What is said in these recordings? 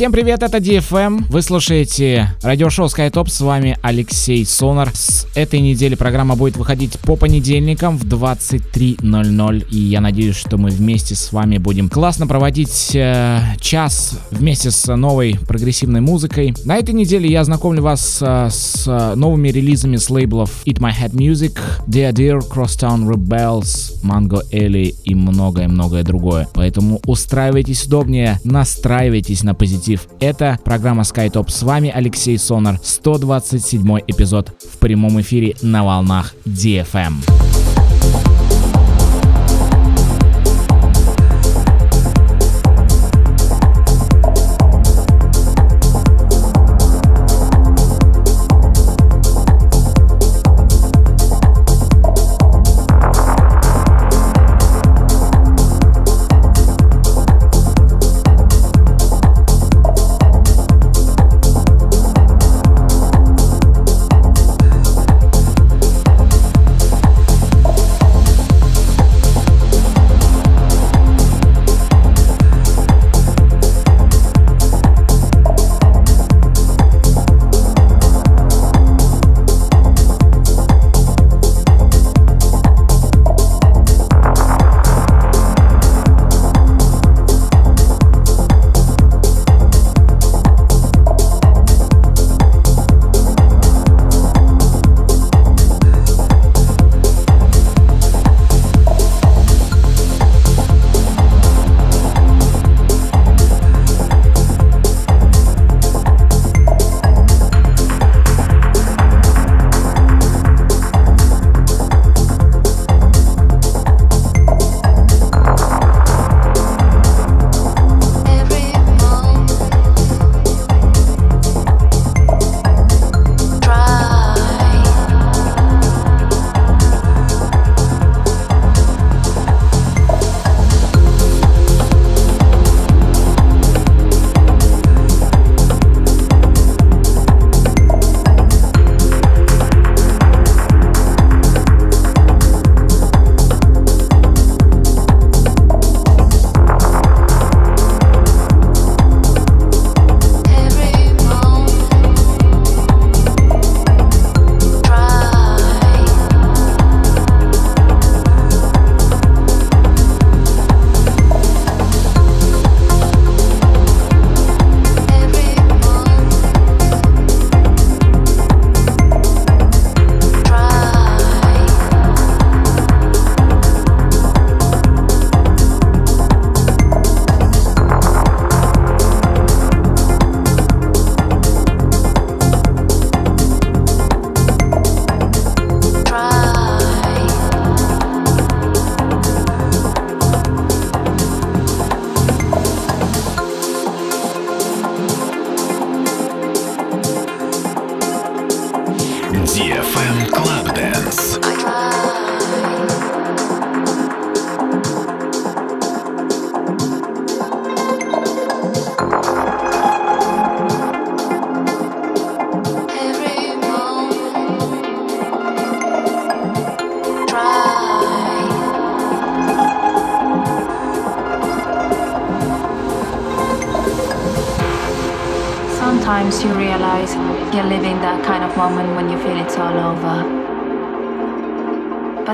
Всем привет, это DFM. Вы слушаете радиошоу SkyTop. С вами Алексей Сонар. С этой недели программа будет выходить по понедельникам в 23.00. И я надеюсь, что мы вместе с вами будем классно проводить э, час вместе с новой прогрессивной музыкой. На этой неделе я знакомлю вас э, с новыми релизами с лейблов Eat My Head Music, Dear Dear, Crosstown Rebels, Mango Ellie и многое-многое другое. Поэтому устраивайтесь удобнее, настраивайтесь на позитив позитив. Это программа SkyTop. С вами Алексей Сонар. 127 эпизод в прямом эфире на волнах DFM.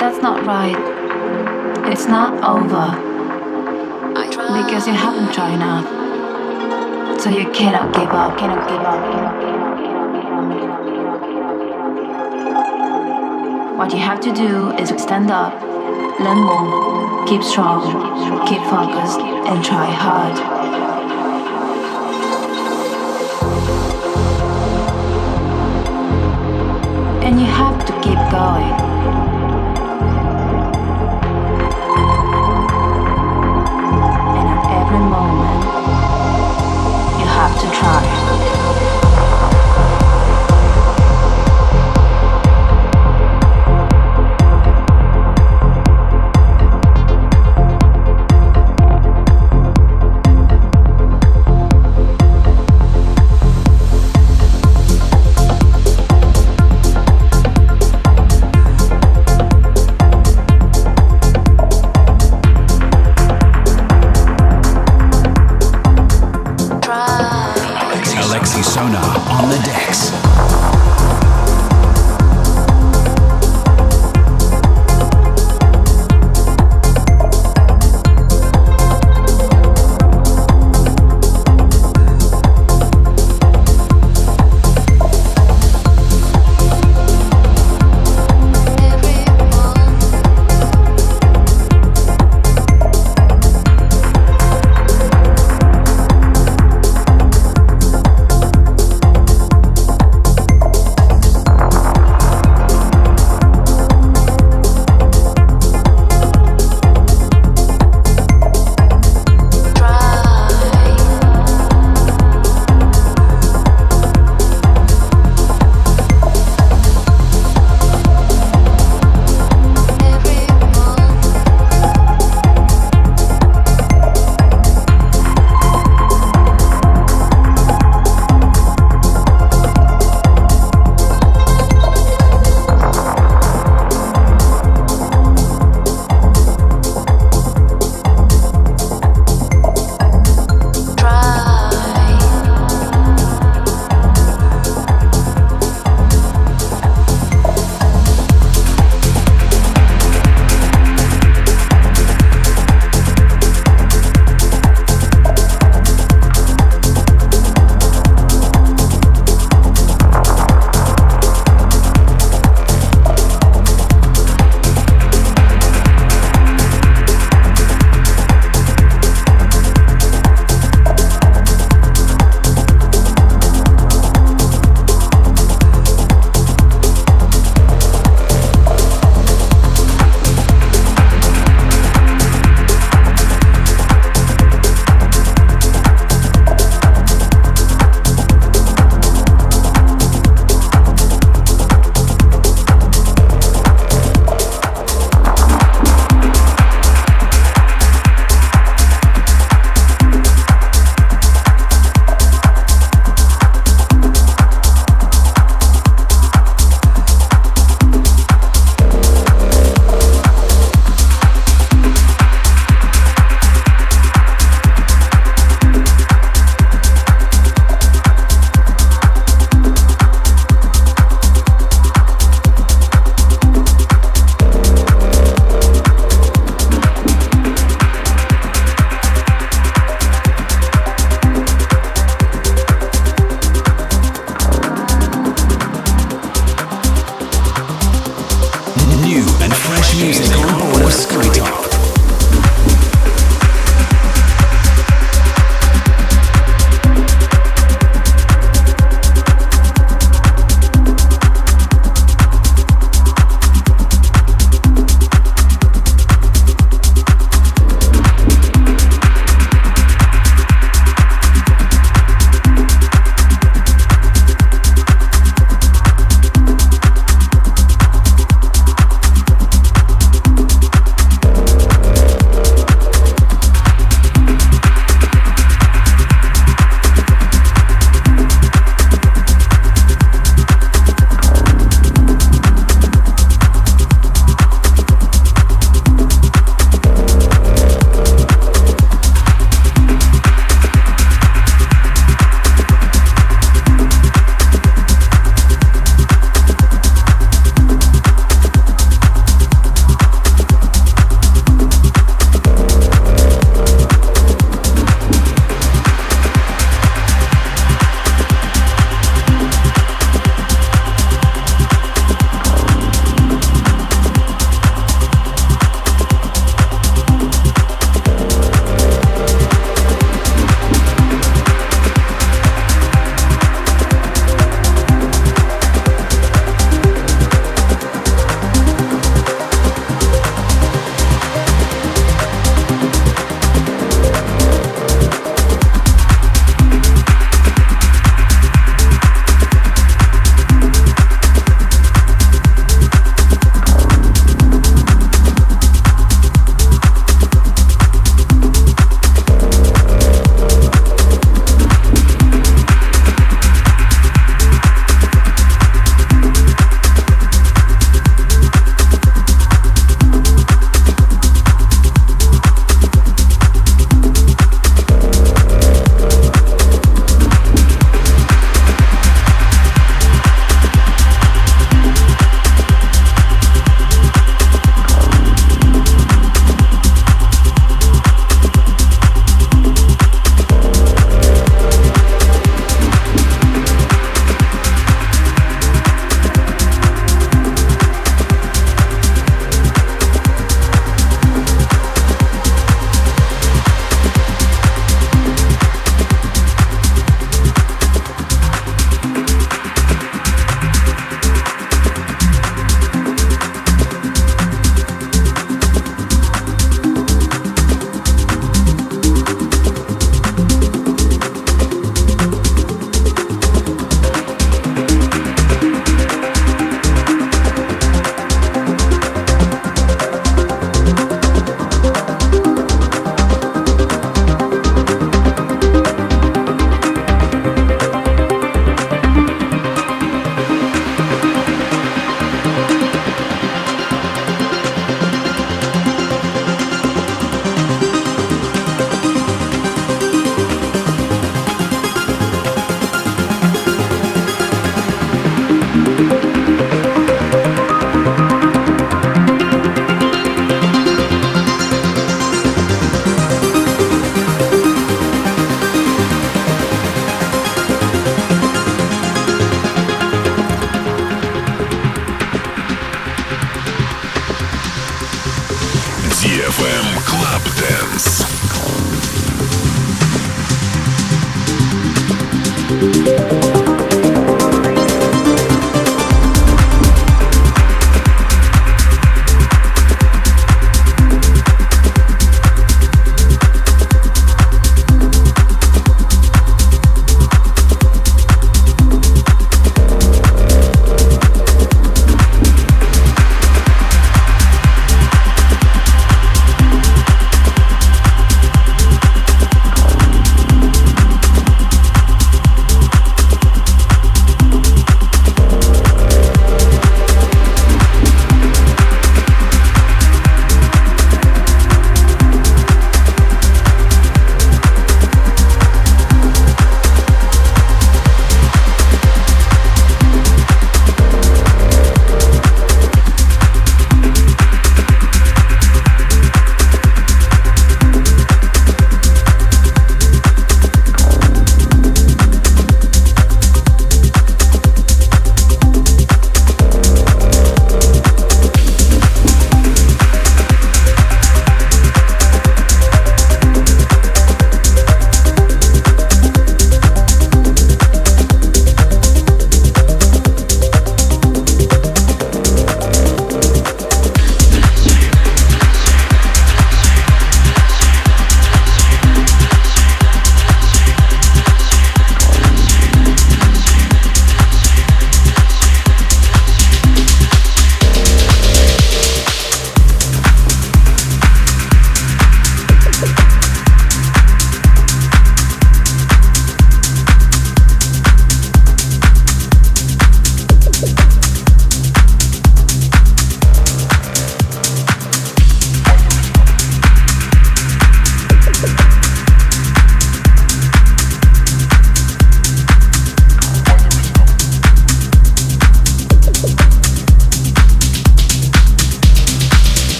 that's not right. It's not over. Because you haven't tried enough. So you cannot give up, cannot give up, cannot give up. What you have to do is stand up, learn more, keep strong, keep focused, and try hard. And you have to keep going.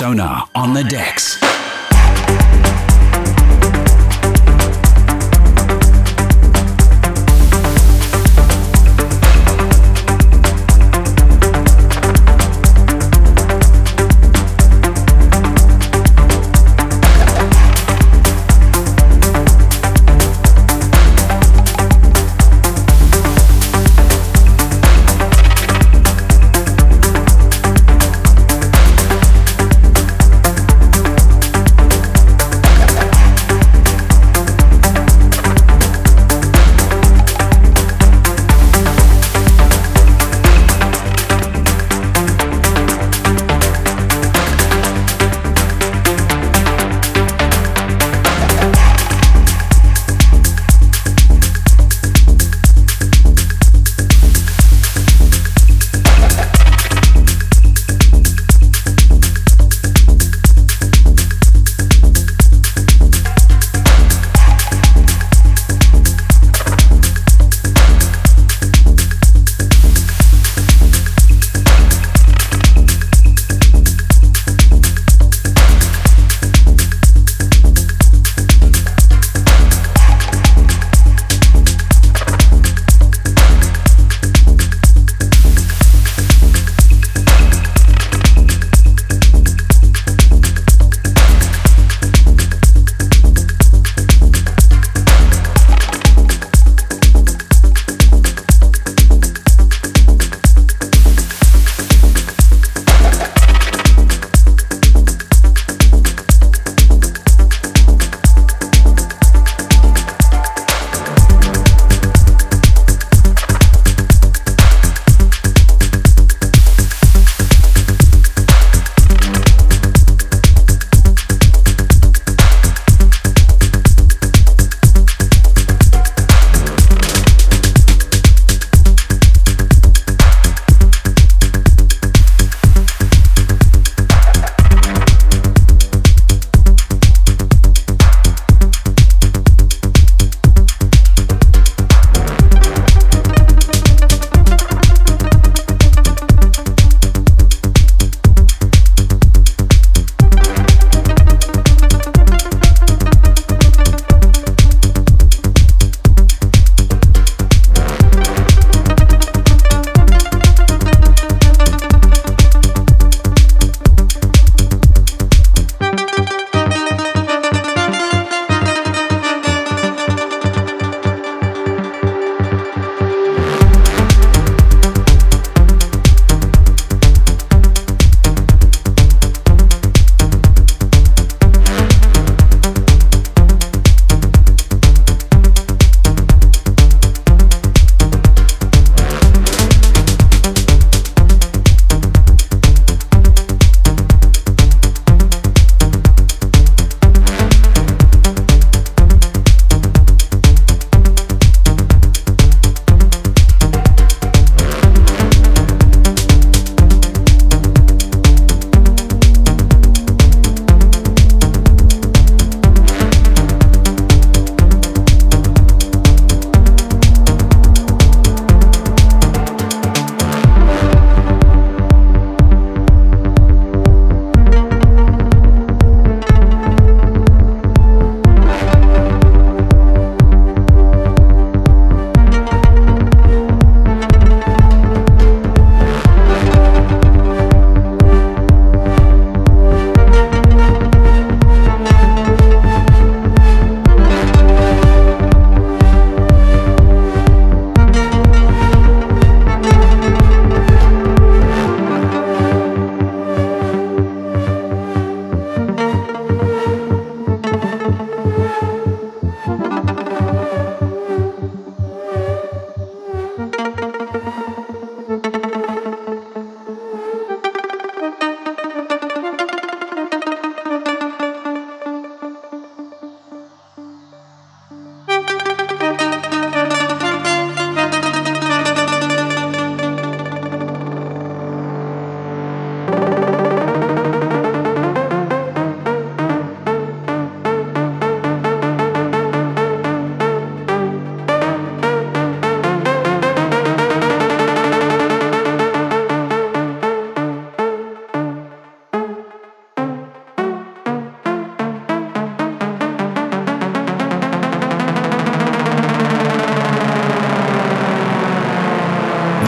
Sonar on the decks.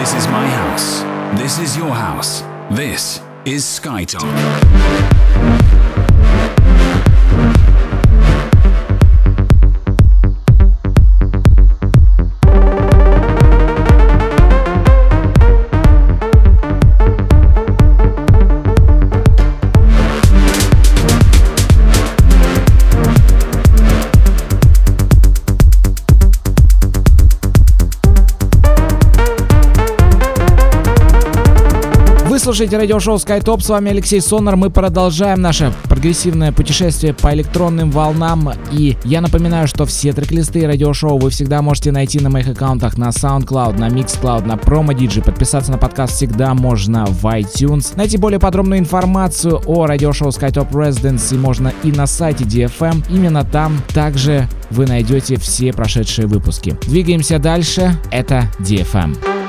This is my house. This is your house. This is Skytop. Слушаете радиошоу SkyTop, с вами Алексей Сонар. Мы продолжаем наше прогрессивное путешествие по электронным волнам. И я напоминаю, что все трек-листы радиошоу вы всегда можете найти на моих аккаунтах на SoundCloud, на Mixcloud, на PromoDigi. Подписаться на подкаст всегда можно в iTunes. Найти более подробную информацию о радиошоу SkyTop Residency можно и на сайте DFM. Именно там также вы найдете все прошедшие выпуски. Двигаемся дальше. Это DFM. seatbelts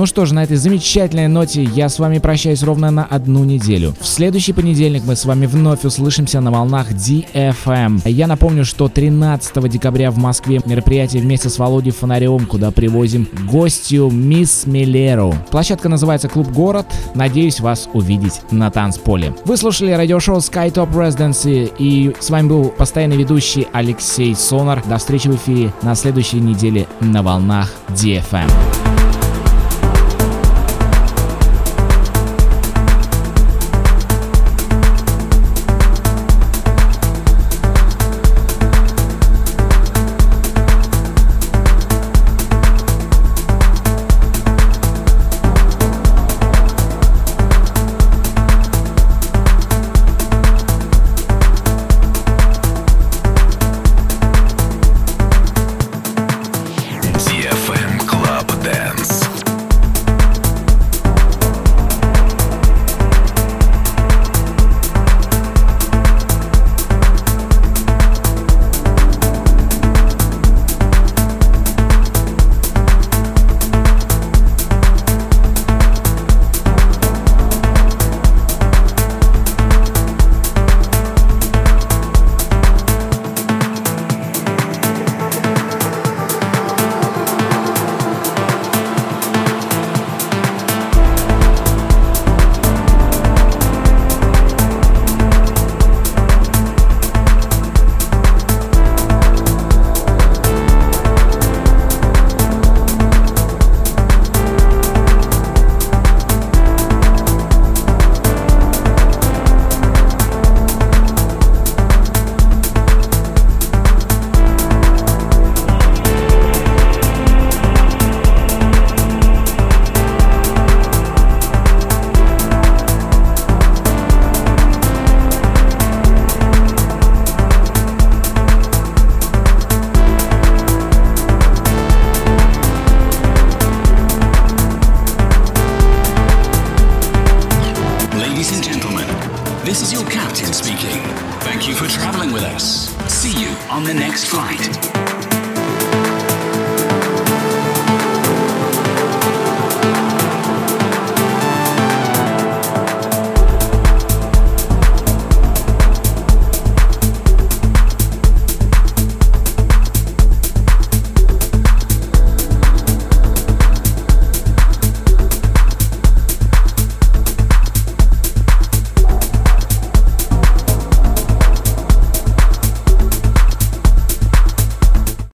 Ну что ж, на этой замечательной ноте я с вами прощаюсь ровно на одну неделю. В следующий понедельник мы с вами вновь услышимся на волнах DFM. Я напомню, что 13 декабря в Москве мероприятие вместе с Володей Фонаревым, куда привозим гостью Мисс Миллеру. Площадка называется Клуб Город. Надеюсь вас увидеть на танцполе. Вы слушали радиошоу Skytop Residency и с вами был постоянный ведущий Алексей Сонар. До встречи в эфире на следующей неделе на волнах DFM.